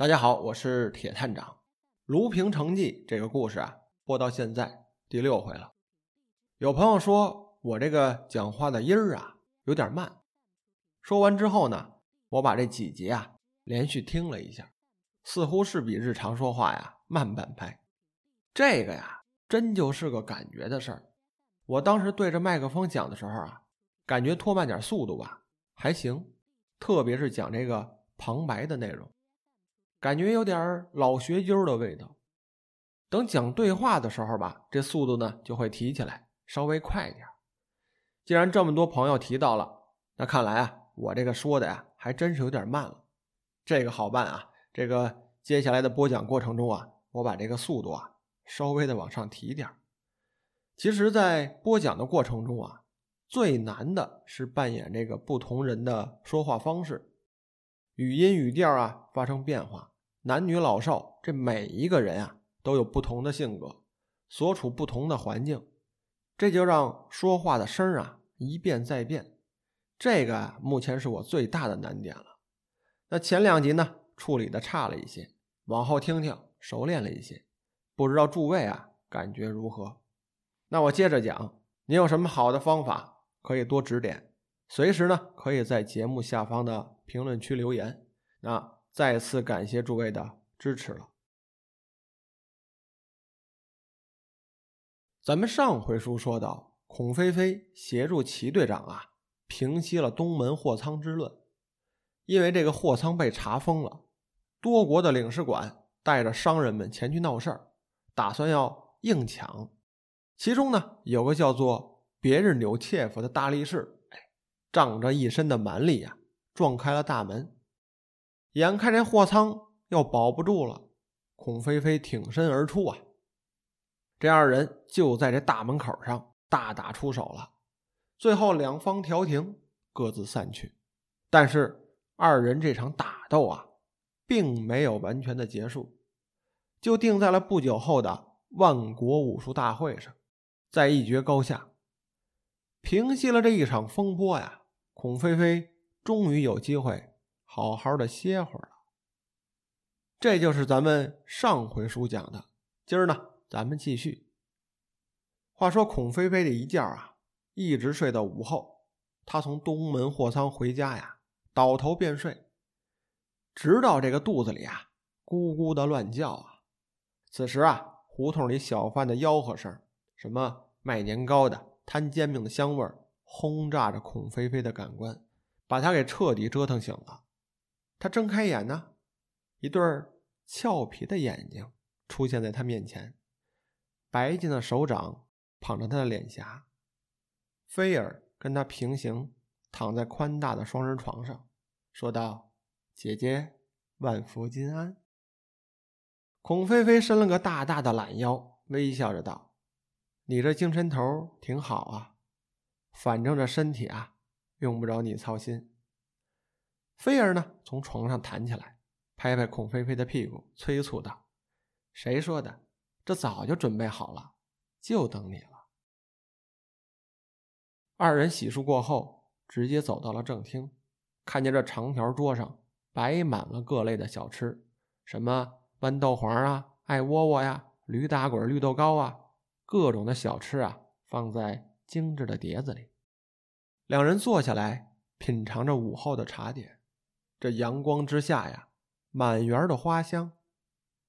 大家好，我是铁探长。《卢平城记》这个故事啊，播到现在第六回了。有朋友说我这个讲话的音儿啊有点慢。说完之后呢，我把这几集啊连续听了一下，似乎是比日常说话呀慢半拍。这个呀，真就是个感觉的事儿。我当时对着麦克风讲的时候啊，感觉拖慢点速度吧，还行。特别是讲这个旁白的内容，感觉有点老学究的味道。等讲对话的时候吧，这速度呢就会提起来，稍微快一点。既然这么多朋友提到了，那看来啊，我这个说的呀，还真是有点慢了。这个好办啊，这个接下来的播讲过程中啊，我把这个速度啊稍微的往上提点。其实，在播讲的过程中啊。最难的是扮演这个不同人的说话方式，语音语调啊发生变化，男女老少这每一个人啊都有不同的性格，所处不同的环境，这就让说话的声儿啊一变再变，这个啊目前是我最大的难点了。那前两集呢处理的差了一些，往后听听熟练了一些，不知道诸位啊感觉如何？那我接着讲，你有什么好的方法？可以多指点，随时呢可以在节目下方的评论区留言。那再次感谢诸位的支持了。咱们上回书说到，孔飞飞协助齐队长啊平息了东门货仓之乱，因为这个货仓被查封了，多国的领事馆带着商人们前去闹事儿，打算要硬抢。其中呢有个叫做。别日纽切夫的大力士，哎，仗着一身的蛮力呀，撞开了大门。眼看这货仓要保不住了，孔飞飞挺身而出啊！这二人就在这大门口上大打出手了。最后两方调停，各自散去。但是二人这场打斗啊，并没有完全的结束，就定在了不久后的万国武术大会上，在一决高下。平息了这一场风波呀，孔飞飞终于有机会好好的歇会儿了。这就是咱们上回书讲的，今儿呢，咱们继续。话说孔飞飞这一觉啊，一直睡到午后。他从东门货仓回家呀，倒头便睡，直到这个肚子里啊咕咕的乱叫啊。此时啊，胡同里小贩的吆喝声，什么卖年糕的。摊煎饼的香味儿轰炸着孔飞飞的感官，把他给彻底折腾醒了。他睁开眼呢，一对儿俏皮的眼睛出现在他面前，白净的手掌捧着他的脸颊。菲儿跟他平行躺在宽大的双人床上，说道：“姐姐，万福金安。”孔菲菲伸了个大大的懒腰，微笑着道。你这精神头挺好啊，反正这身体啊，用不着你操心。菲儿呢，从床上弹起来，拍拍孔菲菲的屁股，催促道：“谁说的？这早就准备好了，就等你了。”二人洗漱过后，直接走到了正厅，看见这长条桌上摆满了各类的小吃，什么豌豆黄啊、艾窝窝呀、驴打滚、绿豆糕啊。各种的小吃啊，放在精致的碟子里。两人坐下来品尝着午后的茶点。这阳光之下呀，满园的花香，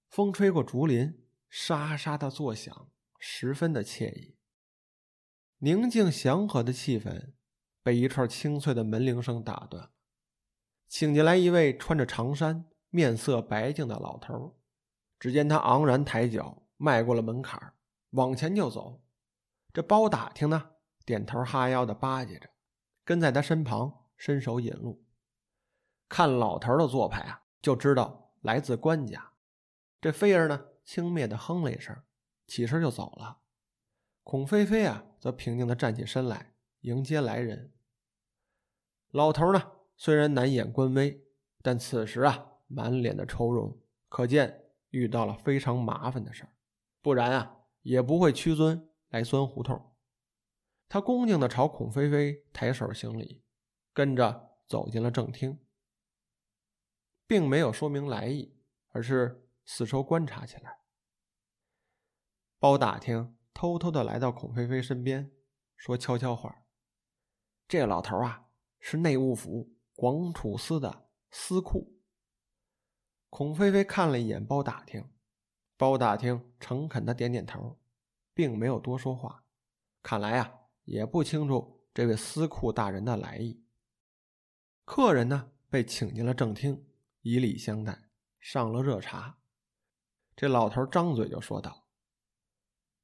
风吹过竹林，沙沙的作响，十分的惬意。宁静祥和的气氛被一串清脆的门铃声打断。请进来一位穿着长衫、面色白净的老头。只见他昂然抬脚，迈过了门槛。往前就走，这包打听呢，点头哈腰的巴结着，跟在他身旁伸手引路。看老头的做派啊，就知道来自官家。这飞儿呢，轻蔑的哼了一声，起身就走了。孔飞飞啊，则平静的站起身来迎接来人。老头呢，虽然难掩官威，但此时啊，满脸的愁容，可见遇到了非常麻烦的事儿。不然啊。也不会屈尊来钻胡同。他恭敬地朝孔飞飞抬手行礼，跟着走进了正厅，并没有说明来意，而是四周观察起来。包打听偷偷的来到孔飞飞身边，说悄悄话：“这老头啊，是内务府广储司的司库。”孔飞飞看了一眼包打听，包打听诚恳的点点头，并没有多说话。看来啊，也不清楚这位司库大人的来意。客人呢，被请进了正厅，以礼相待，上了热茶。这老头张嘴就说道：“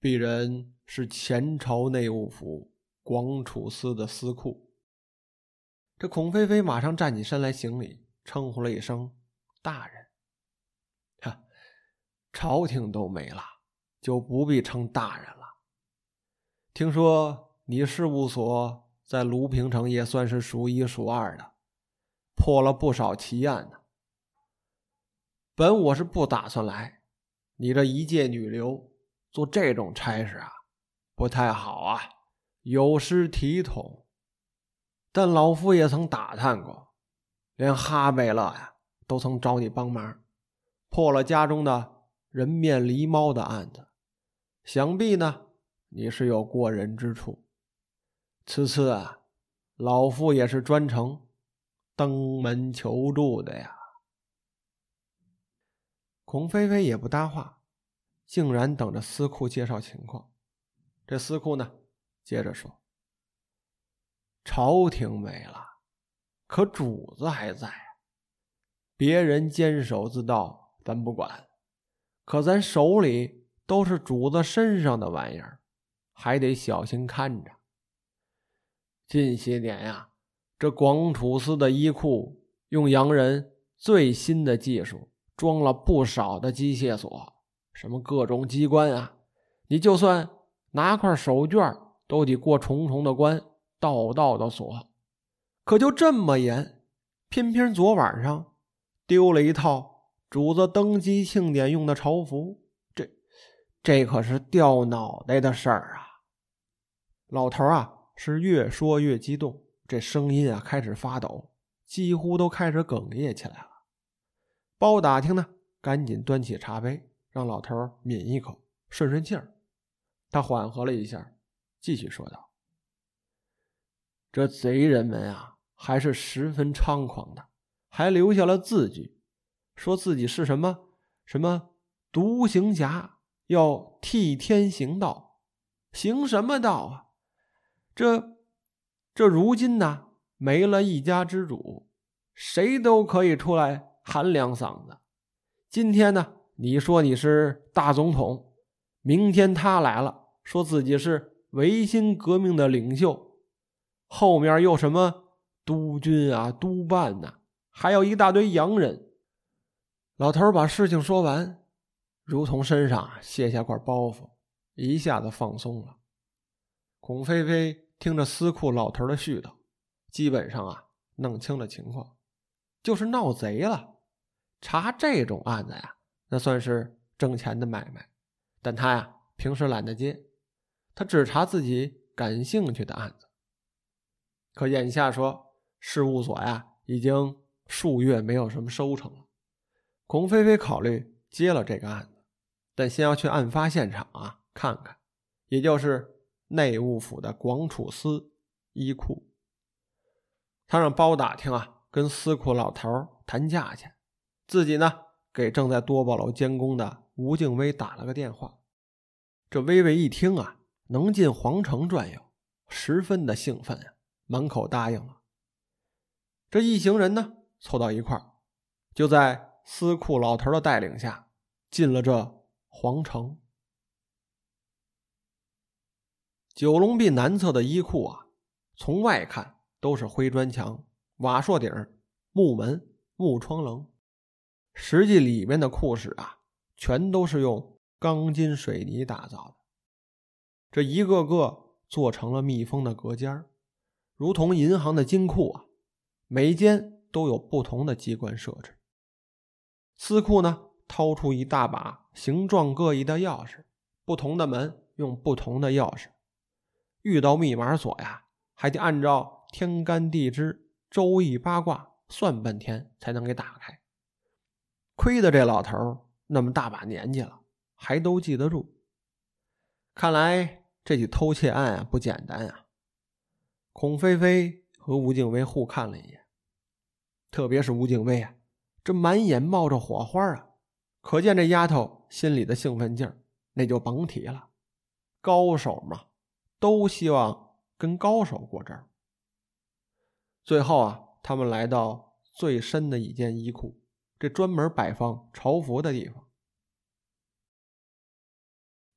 鄙人是前朝内务府广储司的司库。”这孔飞飞马上站起身来行礼，称呼了一声“大人”。朝廷都没了，就不必称大人了。听说你事务所在卢平城也算是数一数二的，破了不少奇案呢。本我是不打算来，你这一介女流做这种差事啊，不太好啊，有失体统。但老夫也曾打探过，连哈贝勒呀都曾找你帮忙，破了家中的。人面狸猫的案子，想必呢你是有过人之处。此次啊，老夫也是专程登门求助的呀。孔飞飞也不搭话，竟然等着司库介绍情况。这司库呢，接着说：“朝廷没了，可主子还在。别人坚守自盗，咱不管。”可咱手里都是主子身上的玩意儿，还得小心看着。近些年呀，这广储司的衣库用洋人最新的技术装了不少的机械锁，什么各种机关啊，你就算拿块手绢都得过重重的关，道道的锁。可就这么严，偏偏昨晚上丢了一套。主子登基庆典用的朝服，这这可是掉脑袋的事儿啊！老头啊是越说越激动，这声音啊开始发抖，几乎都开始哽咽起来了。包打听呢，赶紧端起茶杯，让老头抿一口，顺顺气儿。他缓和了一下，继续说道：“这贼人们啊，还是十分猖狂的，还留下了字据。”说自己是什么什么独行侠，要替天行道，行什么道啊？这这如今呢，没了一家之主，谁都可以出来喊两嗓子。今天呢，你说你是大总统，明天他来了，说自己是维新革命的领袖，后面又什么督军啊、督办呐，还有一大堆洋人。老头把事情说完，如同身上卸下块包袱，一下子放松了。孔飞飞听着司库老头的絮叨，基本上啊弄清了情况，就是闹贼了。查这种案子呀，那算是挣钱的买卖。但他呀平时懒得接，他只查自己感兴趣的案子。可眼下说事务所呀已经数月没有什么收成了。孔飞飞考虑接了这个案子，但先要去案发现场啊看看，也就是内务府的广储司衣库。他让包打听啊，跟司库老头谈价钱，自己呢给正在多宝楼监工的吴敬威打了个电话。这微微一听啊，能进皇城转悠，十分的兴奋啊，满口答应了。这一行人呢凑到一块儿，就在。司库老头的带领下，进了这皇城。九龙壁南侧的衣库啊，从外看都是灰砖墙、瓦硕顶、木门、木窗棱，实际里面的库室啊，全都是用钢筋水泥打造的。这一个个做成了密封的隔间如同银行的金库啊，每间都有不同的机关设置。司库呢，掏出一大把形状各异的钥匙，不同的门用不同的钥匙。遇到密码锁呀，还得按照天干地支、周易八卦算半天才能给打开。亏得这老头那么大把年纪了，还都记得住。看来这起偷窃案啊不简单啊！孔飞飞和吴敬威互看了一眼，特别是吴敬威啊，这满眼冒着火花啊，可见这丫头心里的兴奋劲儿，那就甭提了。高手嘛，都希望跟高手过招。最后啊，他们来到最深的一间衣库。这专门摆放朝服的地方。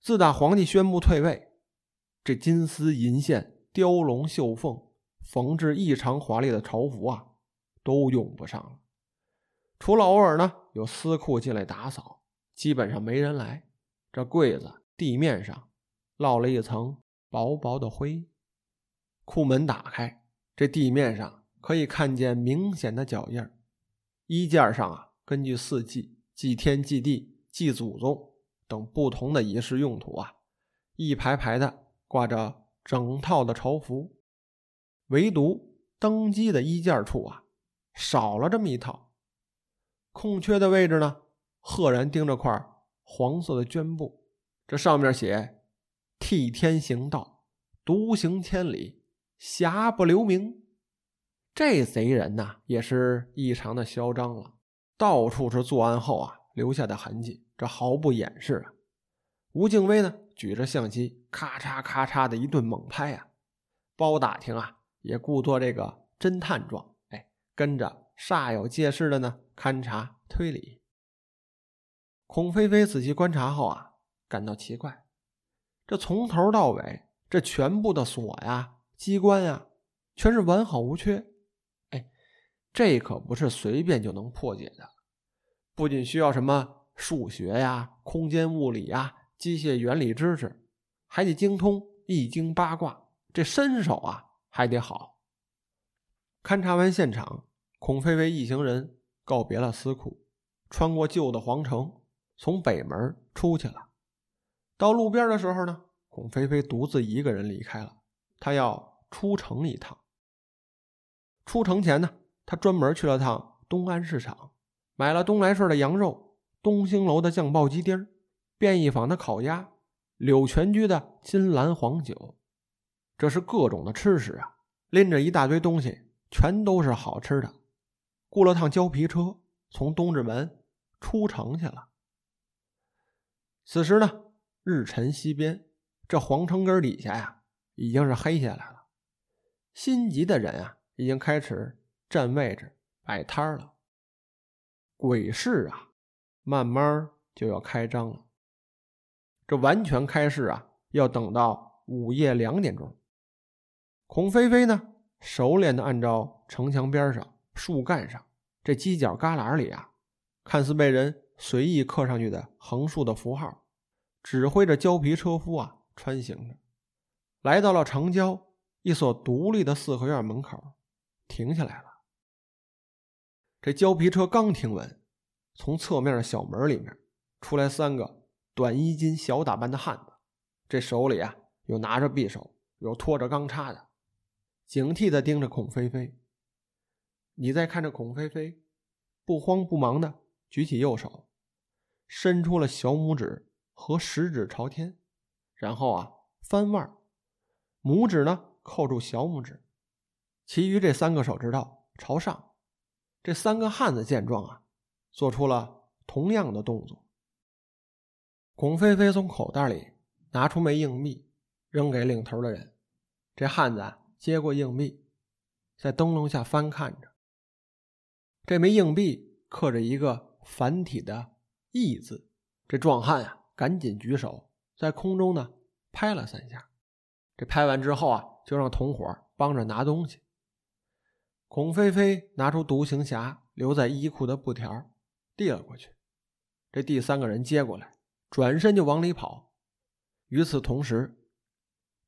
自打皇帝宣布退位，这金丝银线、雕龙绣凤、缝制异常华丽的朝服啊，都用不上了。除了偶尔呢有司库进来打扫，基本上没人来。这柜子地面上落了一层薄薄的灰。库门打开，这地面上可以看见明显的脚印衣件上啊。根据四季、祭天、祭地、祭祖宗等不同的仪式用途啊，一排排的挂着整套的朝服，唯独登基的衣件处啊，少了这么一套。空缺的位置呢，赫然钉着块黄色的绢布，这上面写：“替天行道，独行千里，侠不留名。”这贼人呐，也是异常的嚣张了。到处是作案后啊留下的痕迹，这毫不掩饰啊。吴敬威呢，举着相机，咔嚓咔嚓的一顿猛拍啊。包打听啊，也故作这个侦探状，哎，跟着煞有介事的呢勘察推理。孔飞飞仔细观察后啊，感到奇怪，这从头到尾，这全部的锁呀、机关呀，全是完好无缺。这可不是随便就能破解的，不仅需要什么数学呀、空间物理呀、机械原理知识，还得精通易经八卦，这身手啊还得好。勘察完现场，孔飞飞一行人告别了司库，穿过旧的皇城，从北门出去了。到路边的时候呢，孔飞飞独自一个人离开了，他要出城一趟。出城前呢。他专门去了趟东安市场，买了东来顺的羊肉、东兴楼的酱爆鸡丁、便宜坊的烤鸭、柳泉居的金兰黄酒，这是各种的吃食啊！拎着一大堆东西，全都是好吃的。雇了趟胶皮车，从东直门出城去了。此时呢，日沉西边，这皇城根底下呀，已经是黑下来了。心急的人啊，已经开始。占位置摆摊了，鬼市啊，慢慢就要开张了。这完全开市啊，要等到午夜两点钟。孔飞飞呢，熟练的按照城墙边上树干上这犄角旮旯里啊，看似被人随意刻上去的横竖的符号，指挥着胶皮车夫啊穿行着，来到了城郊一所独立的四合院门口，停下来了。这胶皮车刚停稳，从侧面的小门里面出来三个短衣襟、小打扮的汉子，这手里啊有拿着匕首，有拖着钢叉的，警惕地盯着孔飞飞。你再看着孔飞飞，不慌不忙的举起右手，伸出了小拇指和食指朝天，然后啊翻腕，拇指呢扣住小拇指，其余这三个手指头朝上。这三个汉子见状啊，做出了同样的动作。孔飞飞从口袋里拿出枚硬币，扔给领头的人。这汉子接过硬币，在灯笼下翻看着。这枚硬币刻着一个繁体的“义”字。这壮汉啊，赶紧举手，在空中呢拍了三下。这拍完之后啊，就让同伙帮着拿东西。孔飞飞拿出独行侠留在衣库的布条，递了过去。这第三个人接过来，转身就往里跑。与此同时，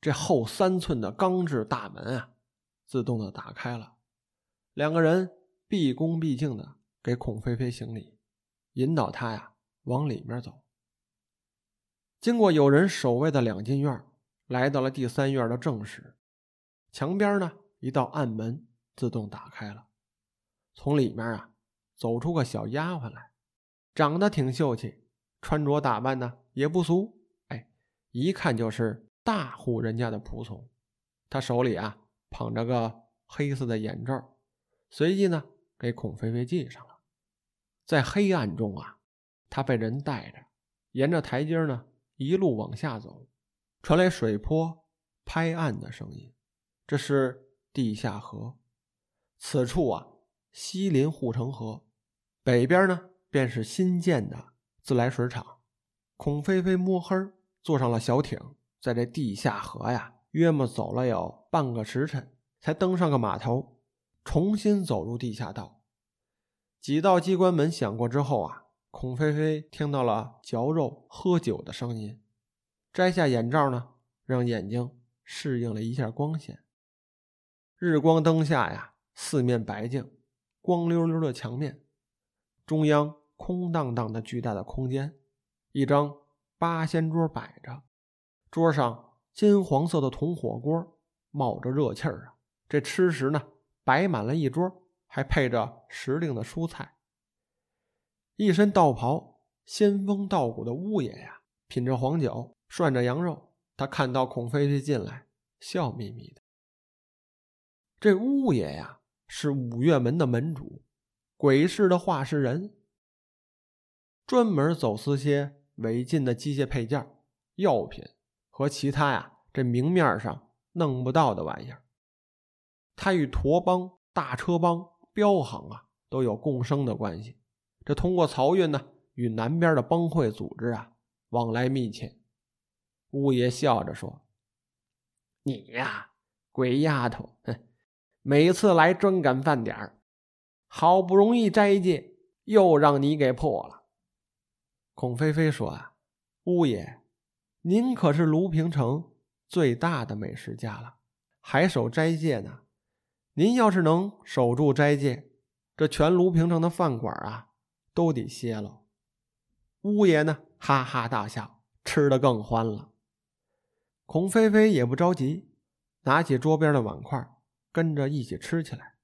这后三寸的钢制大门啊，自动的打开了。两个人毕恭毕敬的给孔飞飞行礼，引导他呀往里面走。经过有人守卫的两进院，来到了第三院的正室。墙边呢一道暗门。自动打开了，从里面啊走出个小丫鬟来。长得挺秀气，穿着打扮呢也不俗，哎，一看就是大户人家的仆从。他手里啊捧着个黑色的眼罩，随即呢给孔菲菲系上了。在黑暗中啊，他被人带着，沿着台阶呢一路往下走，传来水波拍岸的声音。这是地下河，此处啊西临护城河，北边呢便是新建的自来水厂。孔飞飞摸黑坐上了小艇，在这地下河呀，约莫走了有半个时辰，才登上个码头，重新走入地下道。几道机关门响过之后啊，孔飞飞听到了嚼肉、喝酒的声音，摘下眼罩呢，让眼睛适应了一下光线。日光灯下呀，四面白净，光溜溜的墙面，中央空荡荡的巨大的空间，一张八仙桌摆着，桌上金黄色的铜火锅冒着热气儿啊，这吃食呢摆满了一桌。还配着时令的蔬菜，一身道袍、仙风道骨的乌爷呀，品着黄酒，涮着羊肉。他看到孔飞飞进来，笑眯眯的。这乌爷呀，是五岳门的门主，鬼市的话事人，专门走私些违禁的机械配件、药品和其他呀这明面上弄不到的玩意儿。他与驼帮、大车帮。镖行啊，都有共生的关系。这通过漕运呢，与南边的帮会组织啊往来密切。乌爷笑着说：“你呀，鬼丫头，哼，每次来专赶饭点儿，好不容易斋戒，又让你给破了。”孔飞飞说：“啊，乌爷，您可是卢平城最大的美食家了，还守斋戒呢。”您要是能守住斋戒，这全卢平城的饭馆啊都得歇了。乌爷呢，哈哈大笑，吃得更欢了。孔飞飞也不着急，拿起桌边的碗筷，跟着一起吃起来。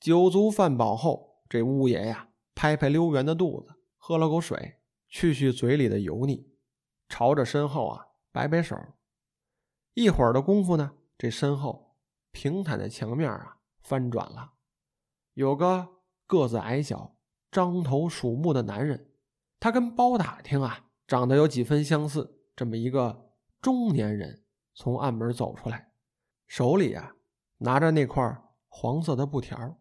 酒足饭饱后，这乌爷呀，拍拍溜圆的肚子，喝了口水，去去嘴里的油腻，朝着身后啊摆摆手。一会儿的功夫呢，这身后。平坦的墙面啊，翻转了。有个个子矮小、獐头鼠目的男人，他跟包打听啊长得有几分相似。这么一个中年人从暗门走出来，手里啊拿着那块黄色的布条。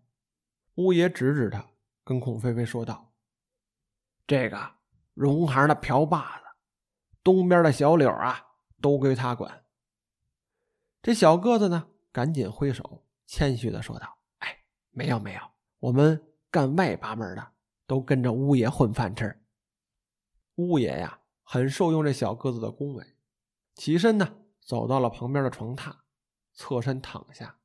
乌爷指指他，跟孔飞飞说道：“这个荣行的瓢把子，东边的小柳啊，都归他管。这小个子呢？”赶紧挥手，谦虚的说道：“哎，没有没有，我们干外八门的都跟着乌爷混饭吃。”乌爷呀，很受用这小个子的恭维，起身呢，走到了旁边的床榻，侧身躺下。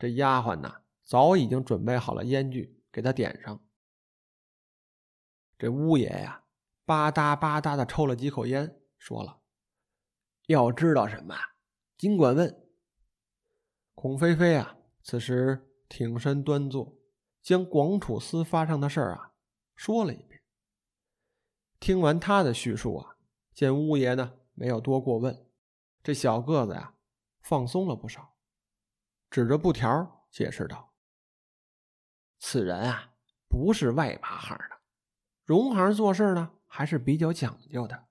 这丫鬟呢，早已经准备好了烟具，给他点上。这乌爷呀，吧嗒吧嗒的抽了几口烟，说了：“要知道什么，尽管问。”孔飞飞啊，此时挺身端坐，将广楚司发生的事儿啊说了一遍。听完他的叙述啊，见乌爷呢没有多过问，这小个子呀放松了不少，指着布条解释道：“此人啊不是外八行的，荣行做事呢还是比较讲究的，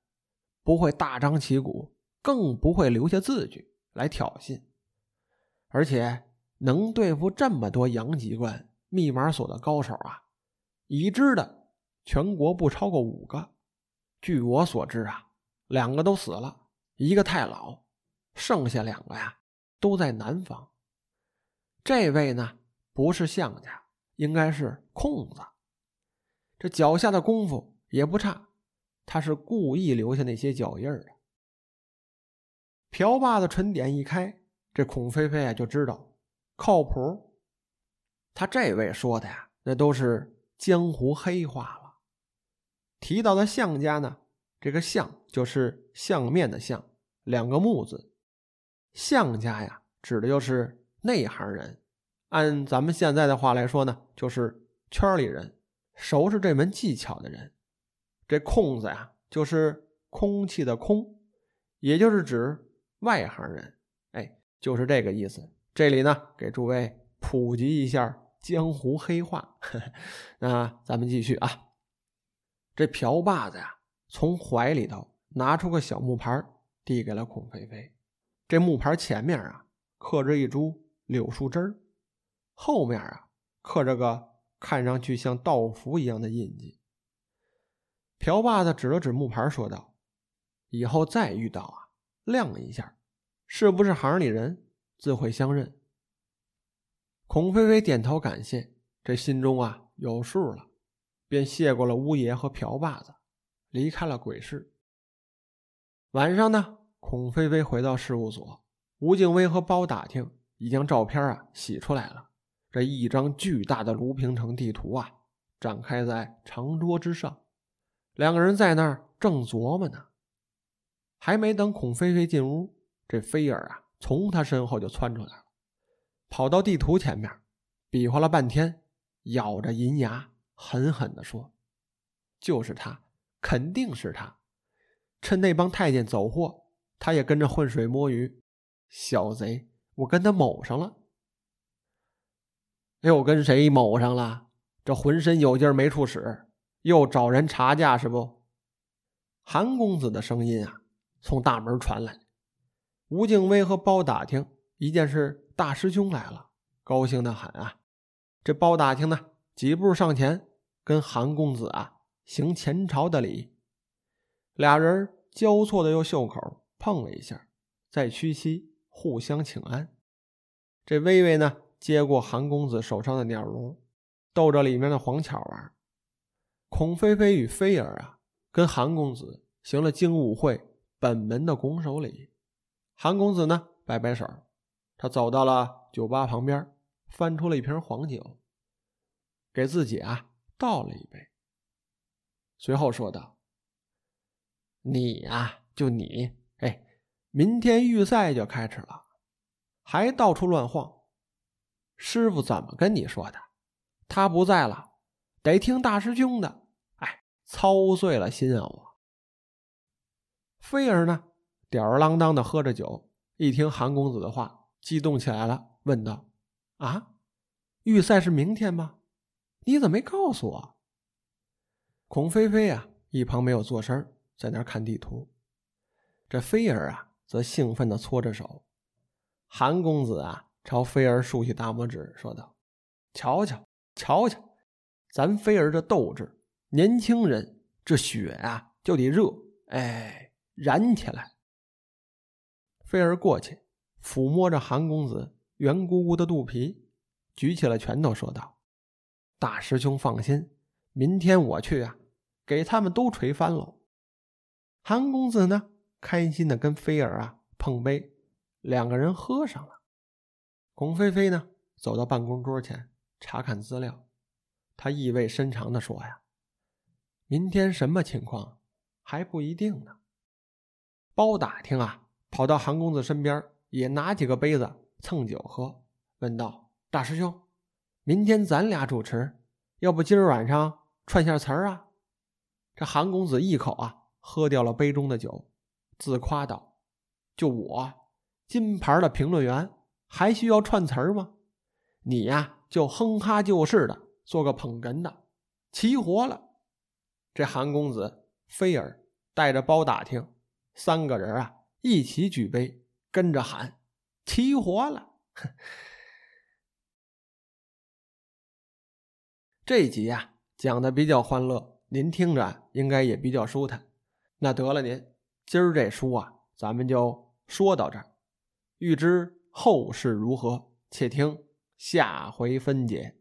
不会大张旗鼓，更不会留下字据来挑衅。”而且能对付这么多阳机关、密码锁的高手啊，已知的全国不超过五个。据我所知啊，两个都死了，一个太老，剩下两个呀都在南方。这位呢不是相家，应该是空子。这脚下的功夫也不差，他是故意留下那些脚印的。瓢把子唇点一开。这孔飞飞啊，就知道靠谱。他这位说的呀，那都是江湖黑话了。提到的项家呢，这个项就是相面的相，两个木字。项家呀，指的就是内行人。按咱们现在的话来说呢，就是圈里人，熟识这门技巧的人。这“空”子呀，就是空气的“空”，也就是指外行人。哎，就是这个意思。这里呢，给诸位普及一下江湖黑话。那咱们继续啊。这瓢把子呀，从怀里头拿出个小木牌，递给了孔飞飞。这木牌前面啊，刻着一株柳树枝儿，后面啊，刻着个看上去像道符一样的印记。瓢把子指了指木牌，说道：“以后再遇到啊，亮一下，是不是行里人？”自会相认。孔飞飞点头感谢，这心中啊有数了，便谢过了乌爷和瓢把子，离开了鬼市。晚上呢，孔飞飞回到事务所，吴敬威和包打听已将照片啊洗出来了。这一张巨大的卢平城地图啊，展开在长桌之上，两个人在那儿正琢磨呢。还没等孔飞飞进屋，这菲儿啊。从他身后就窜出来了，跑到地图前面，比划了半天，咬着银牙，狠狠地说：“就是他，肯定是他！趁那帮太监走货，他也跟着浑水摸鱼。小贼，我跟他卯上了！又跟谁卯上了？这浑身有劲没处使，又找人查价是不？”韩公子的声音啊，从大门传来。吴敬威和包打听一件事，大师兄来了，高兴的很啊！这包打听呢，几步上前跟韩公子啊行前朝的礼，俩人交错的用袖口碰了一下，再屈膝互相请安。这微微呢接过韩公子手上的鸟笼，逗着里面的黄巧玩。孔菲菲与菲儿啊，跟韩公子行了精武会本门的拱手礼。韩公子呢，摆摆手，他走到了酒吧旁边，翻出了一瓶黄酒，给自己啊倒了一杯。随后说道：“你呀，就你，明天预赛就开始了，还到处乱晃。师傅怎么跟你说的？他不在了，得听大师兄的。哎，操碎了心啊！我。菲儿呢？”吊儿郎当的喝着酒，一听韩公子的话，激动起来了，问道：“啊，预赛是明天吗？你怎么没告诉我？”孔飞飞啊，一旁没有做声，在那看地图。这菲儿啊，则兴奋的搓着手。韩公子啊，朝菲儿竖起大拇指，说道：“瞧瞧，瞧瞧，咱菲儿这斗志，年轻人这血啊，就得热，哎，燃起来。”菲儿过去，抚摸着韩公子圆鼓鼓的肚皮，举起了拳头，说道：“大师兄放心，明天我去啊，给他们都锤翻喽。”韩公子呢，开心的跟菲儿啊碰杯，两个人喝上了。巩飞飞呢，走到办公桌前查看资料，他意味深长的说：“呀，明天什么情况还不一定呢。”包打听啊。跑到韩公子身边，也拿几个杯子蹭酒喝，问道：“大师兄，明天咱俩主持，要不今儿晚上串下词儿啊？”这韩公子一口啊喝掉了杯中的酒，自夸道：“就我金牌的评论员，还需要串词儿吗？你呀，就哼哈就事的做个捧哏的，齐活了。”这韩公子、菲儿带着包打听三个人啊。一起举杯，跟着喊：“齐活了！” 这集呀讲的比较欢乐，您听着应该也比较舒坦。那得了，您今儿这书啊，咱们就说到这儿。欲知后事如何，且听下回分解。